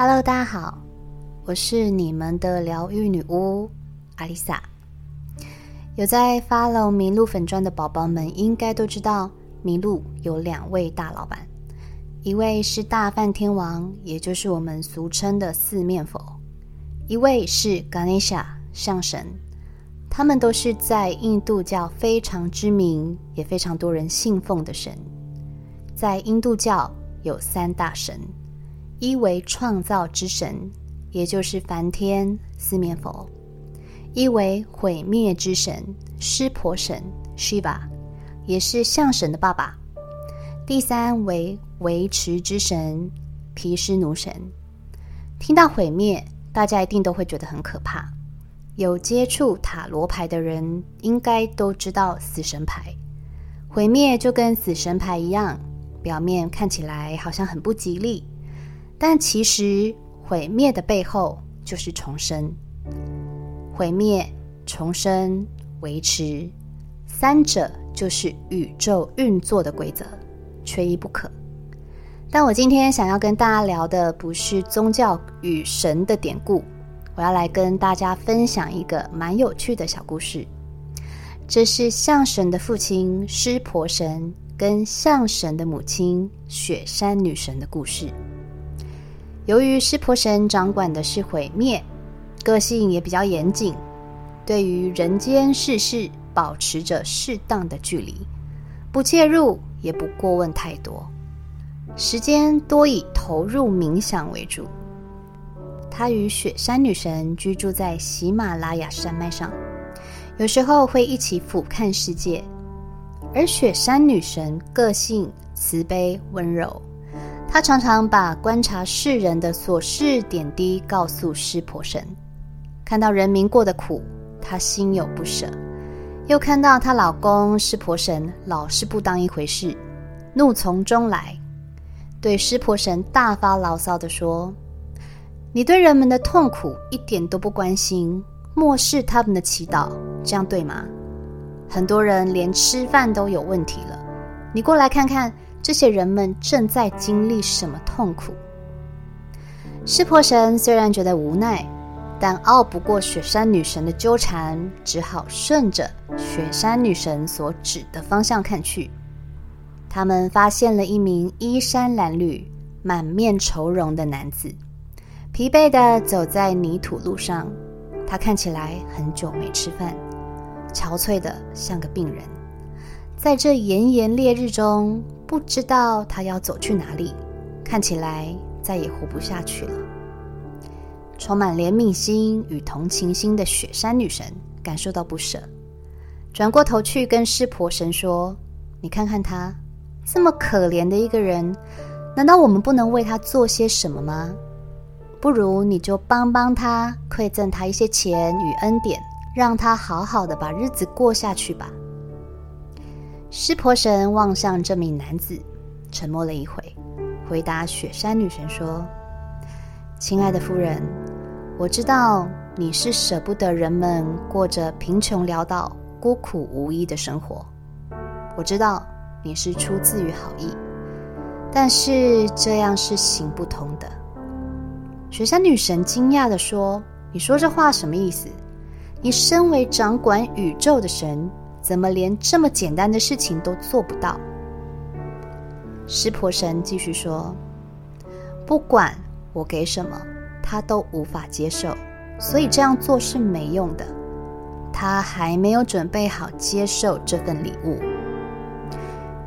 Hello，大家好，我是你们的疗愈女巫阿丽萨。有在 follow 麋鹿粉砖的宝宝们，应该都知道麋鹿有两位大老板，一位是大梵天王，也就是我们俗称的四面佛；一位是 Ganesha 象神。他们都是在印度教非常知名，也非常多人信奉的神。在印度教有三大神，一为创造之神，也就是梵天四面佛；一为毁灭之神，湿婆神 Shiva，也是象神的爸爸；第三为维持之神毗湿奴神。听到毁灭，大家一定都会觉得很可怕。有接触塔罗牌的人，应该都知道死神牌。毁灭就跟死神牌一样，表面看起来好像很不吉利，但其实毁灭的背后就是重生。毁灭、重生、维持，三者就是宇宙运作的规则，缺一不可。但我今天想要跟大家聊的，不是宗教与神的典故。我要来跟大家分享一个蛮有趣的小故事。这是象神的父亲湿婆神跟象神的母亲雪山女神的故事。由于湿婆神掌管的是毁灭，个性也比较严谨，对于人间世事保持着适当的距离，不介入也不过问太多，时间多以投入冥想为主。他与雪山女神居住在喜马拉雅山脉上，有时候会一起俯瞰世界。而雪山女神个性慈悲温柔，她常常把观察世人的琐事点滴告诉湿婆神。看到人民过得苦，她心有不舍；又看到她老公湿婆神老是不当一回事，怒从中来，对湿婆神大发牢骚地说。你对人们的痛苦一点都不关心，漠视他们的祈祷，这样对吗？很多人连吃饭都有问题了，你过来看看这些人们正在经历什么痛苦。湿婆神虽然觉得无奈，但拗不过雪山女神的纠缠，只好顺着雪山女神所指的方向看去。他们发现了一名衣衫褴褛、满面愁容的男子。疲惫的走在泥土路上，他看起来很久没吃饭，憔悴的像个病人。在这炎炎烈日中，不知道他要走去哪里，看起来再也活不下去了。充满怜悯心与同情心的雪山女神感受到不舍，转过头去跟湿婆神说：“你看看他这么可怜的一个人，难道我们不能为他做些什么吗？”不如你就帮帮他，馈赠他一些钱与恩典，让他好好的把日子过下去吧。湿婆神望向这名男子，沉默了一会，回答雪山女神说：“亲爱的夫人，我知道你是舍不得人们过着贫穷潦倒、孤苦无依的生活，我知道你是出自于好意，但是这样是行不通的。”雪山女神惊讶的说：“你说这话什么意思？你身为掌管宇宙的神，怎么连这么简单的事情都做不到？”湿婆神继续说：“不管我给什么，他都无法接受，所以这样做是没用的。他还没有准备好接受这份礼物。”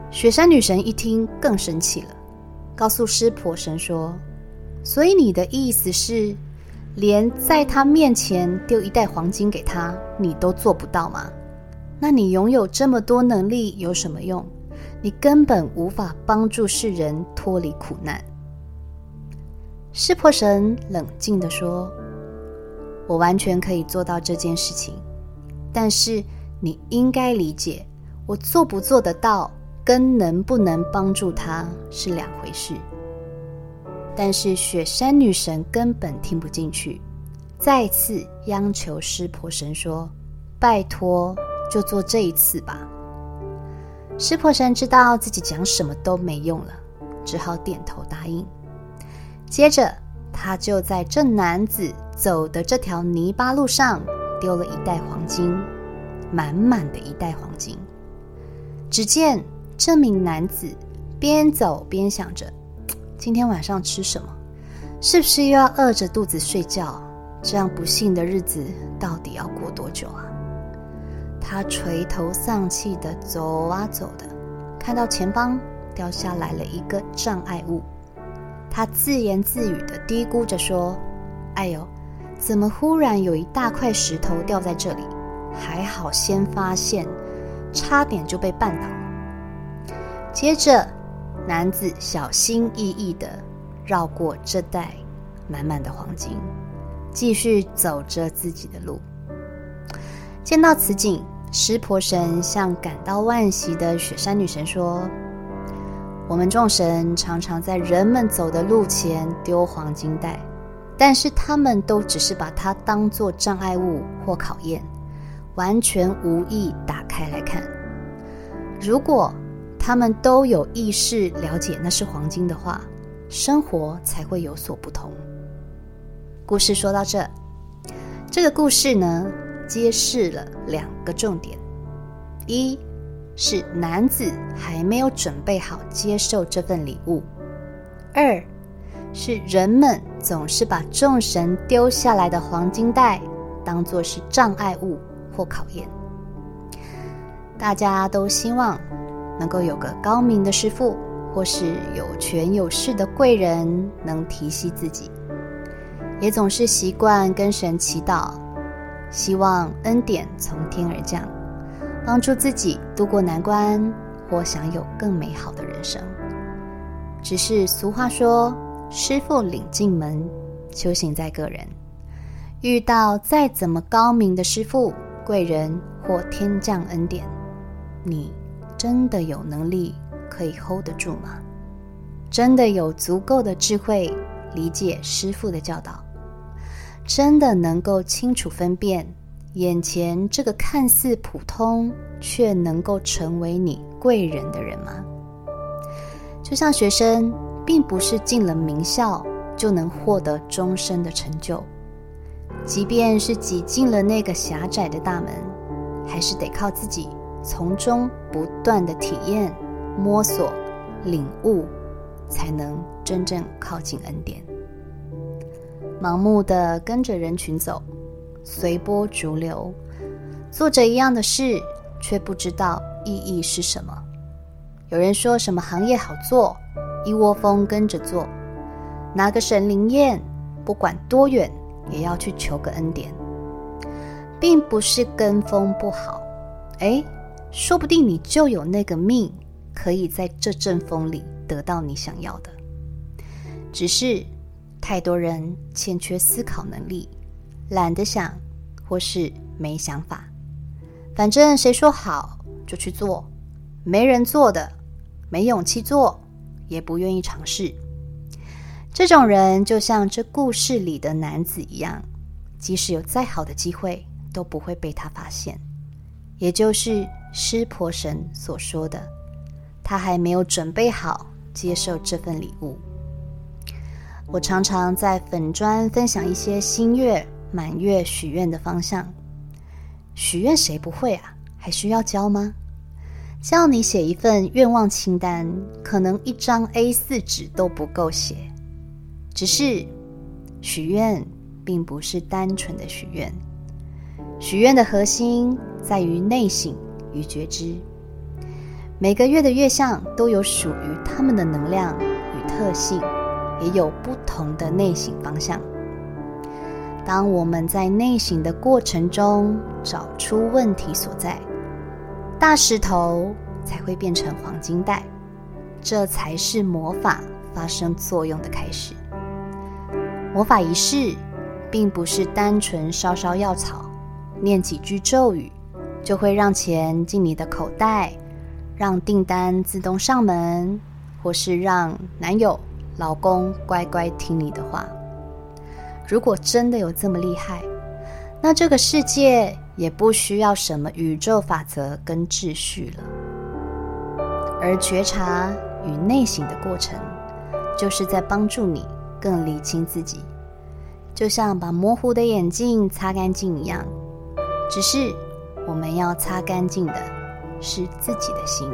雪山女神一听更生气了，告诉湿婆神说。所以你的意思是，连在他面前丢一袋黄金给他，你都做不到吗？那你拥有这么多能力有什么用？你根本无法帮助世人脱离苦难。湿婆神冷静地说：“我完全可以做到这件事情，但是你应该理解，我做不做得到，跟能不能帮助他是两回事。”但是雪山女神根本听不进去，再次央求湿婆神说：“拜托，就做这一次吧。”湿婆神知道自己讲什么都没用了，只好点头答应。接着，他就在这男子走的这条泥巴路上丢了一袋黄金，满满的一袋黄金。只见这名男子边走边想着：今天晚上吃什么？是不是又要饿着肚子睡觉？这样不幸的日子到底要过多久啊？他垂头丧气的走啊走的，看到前方掉下来了一个障碍物，他自言自语的嘀咕着说：“哎呦，怎么忽然有一大块石头掉在这里？还好先发现，差点就被绊倒。”接着，男子小心翼翼的绕过这袋满满的黄金。继续走着自己的路。见到此景，湿婆神向感到万喜的雪山女神说：“我们众神常常在人们走的路前丢黄金袋，但是他们都只是把它当作障碍物或考验，完全无意打开来看。如果他们都有意识了解那是黄金的话，生活才会有所不同。”故事说到这，这个故事呢，揭示了两个重点：一是男子还没有准备好接受这份礼物；二是人们总是把众神丢下来的黄金袋当作是障碍物或考验。大家都希望能够有个高明的师傅，或是有权有势的贵人能提携自己。也总是习惯跟神祈祷，希望恩典从天而降，帮助自己渡过难关，或享有更美好的人生。只是俗话说：“师傅领进门，修行在个人。”遇到再怎么高明的师傅、贵人或天降恩典，你真的有能力可以 hold 得住吗？真的有足够的智慧理解师傅的教导？真的能够清楚分辨眼前这个看似普通却能够成为你贵人的人吗？就像学生，并不是进了名校就能获得终身的成就，即便是挤进了那个狭窄的大门，还是得靠自己从中不断的体验、摸索、领悟，才能真正靠近恩典。盲目的跟着人群走，随波逐流，做着一样的事，却不知道意义是什么。有人说什么行业好做，一窝蜂跟着做，拿个神灵验，不管多远也要去求个恩典，并不是跟风不好。哎，说不定你就有那个命，可以在这阵风里得到你想要的，只是。太多人欠缺思考能力，懒得想，或是没想法。反正谁说好就去做，没人做的，没勇气做，也不愿意尝试。这种人就像这故事里的男子一样，即使有再好的机会，都不会被他发现。也就是湿婆神所说的，他还没有准备好接受这份礼物。我常常在粉砖分享一些新月、满月许愿的方向。许愿谁不会啊？还需要教吗？叫你写一份愿望清单，可能一张 A 四纸都不够写。只是许愿并不是单纯的许愿，许愿的核心在于内省与觉知。每个月的月相都有属于他们的能量与特性。也有不同的内省方向。当我们在内省的过程中找出问题所在，大石头才会变成黄金袋，这才是魔法发生作用的开始。魔法仪式并不是单纯烧烧药草、念几句咒语，就会让钱进你的口袋，让订单自动上门，或是让男友。老公乖乖听你的话。如果真的有这么厉害，那这个世界也不需要什么宇宙法则跟秩序了。而觉察与内省的过程，就是在帮助你更理清自己就像把模糊的眼镜擦干净一样。只是我们要擦干净的是自己的心。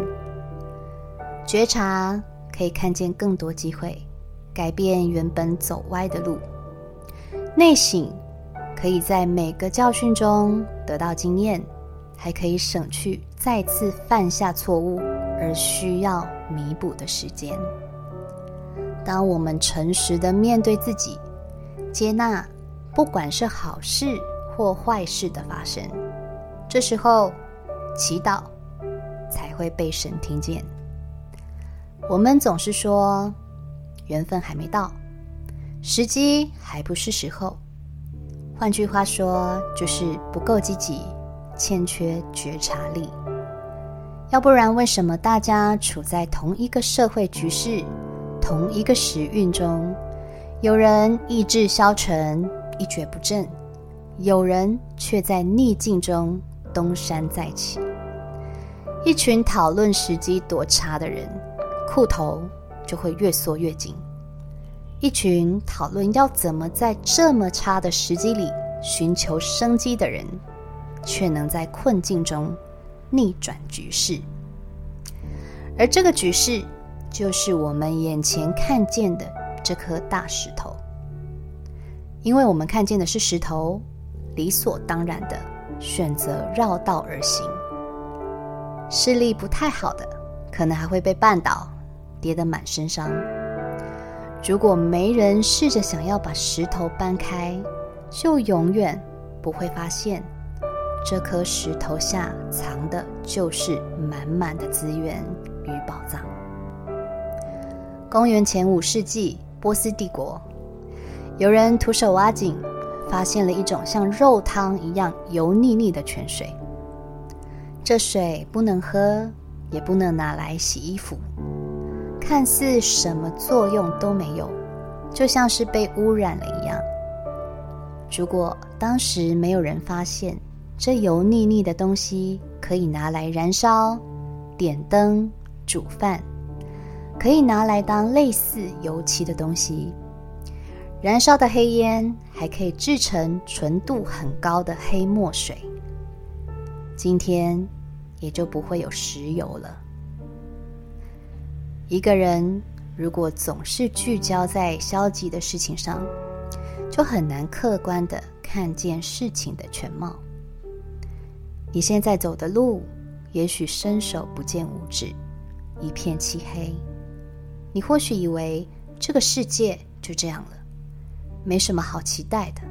觉察可以看见更多机会，改变原本走歪的路。内省可以在每个教训中得到经验，还可以省去再次犯下错误而需要弥补的时间。当我们诚实的面对自己，接纳不管是好事或坏事的发生，这时候祈祷才会被神听见。我们总是说缘分还没到，时机还不是时候。换句话说，就是不够积极，欠缺觉察力。要不然，为什么大家处在同一个社会局势、同一个时运中，有人意志消沉、一蹶不振，有人却在逆境中东山再起？一群讨论时机多差的人。裤头就会越缩越紧。一群讨论要怎么在这么差的时机里寻求生机的人，却能在困境中逆转局势。而这个局势，就是我们眼前看见的这颗大石头。因为我们看见的是石头，理所当然的选择绕道而行。视力不太好的，可能还会被绊倒。跌得满身伤。如果没人试着想要把石头搬开，就永远不会发现这颗石头下藏的就是满满的资源与宝藏。公元前五世纪，波斯帝国有人徒手挖井，发现了一种像肉汤一样油腻腻的泉水。这水不能喝，也不能拿来洗衣服。看似什么作用都没有，就像是被污染了一样。如果当时没有人发现这油腻腻的东西可以拿来燃烧、点灯、煮饭，可以拿来当类似油漆的东西，燃烧的黑烟还可以制成纯度很高的黑墨水，今天也就不会有石油了。一个人如果总是聚焦在消极的事情上，就很难客观的看见事情的全貌。你现在走的路，也许伸手不见五指，一片漆黑。你或许以为这个世界就这样了，没什么好期待的。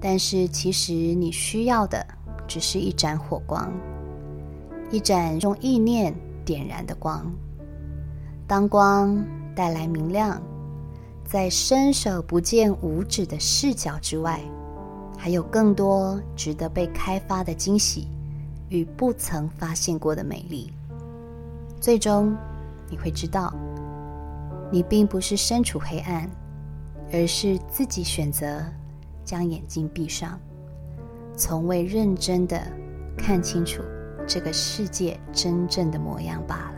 但是其实你需要的，只是一盏火光，一盏用意念点燃的光。当光带来明亮，在伸手不见五指的视角之外，还有更多值得被开发的惊喜与不曾发现过的美丽。最终，你会知道，你并不是身处黑暗，而是自己选择将眼睛闭上，从未认真的看清楚这个世界真正的模样罢了。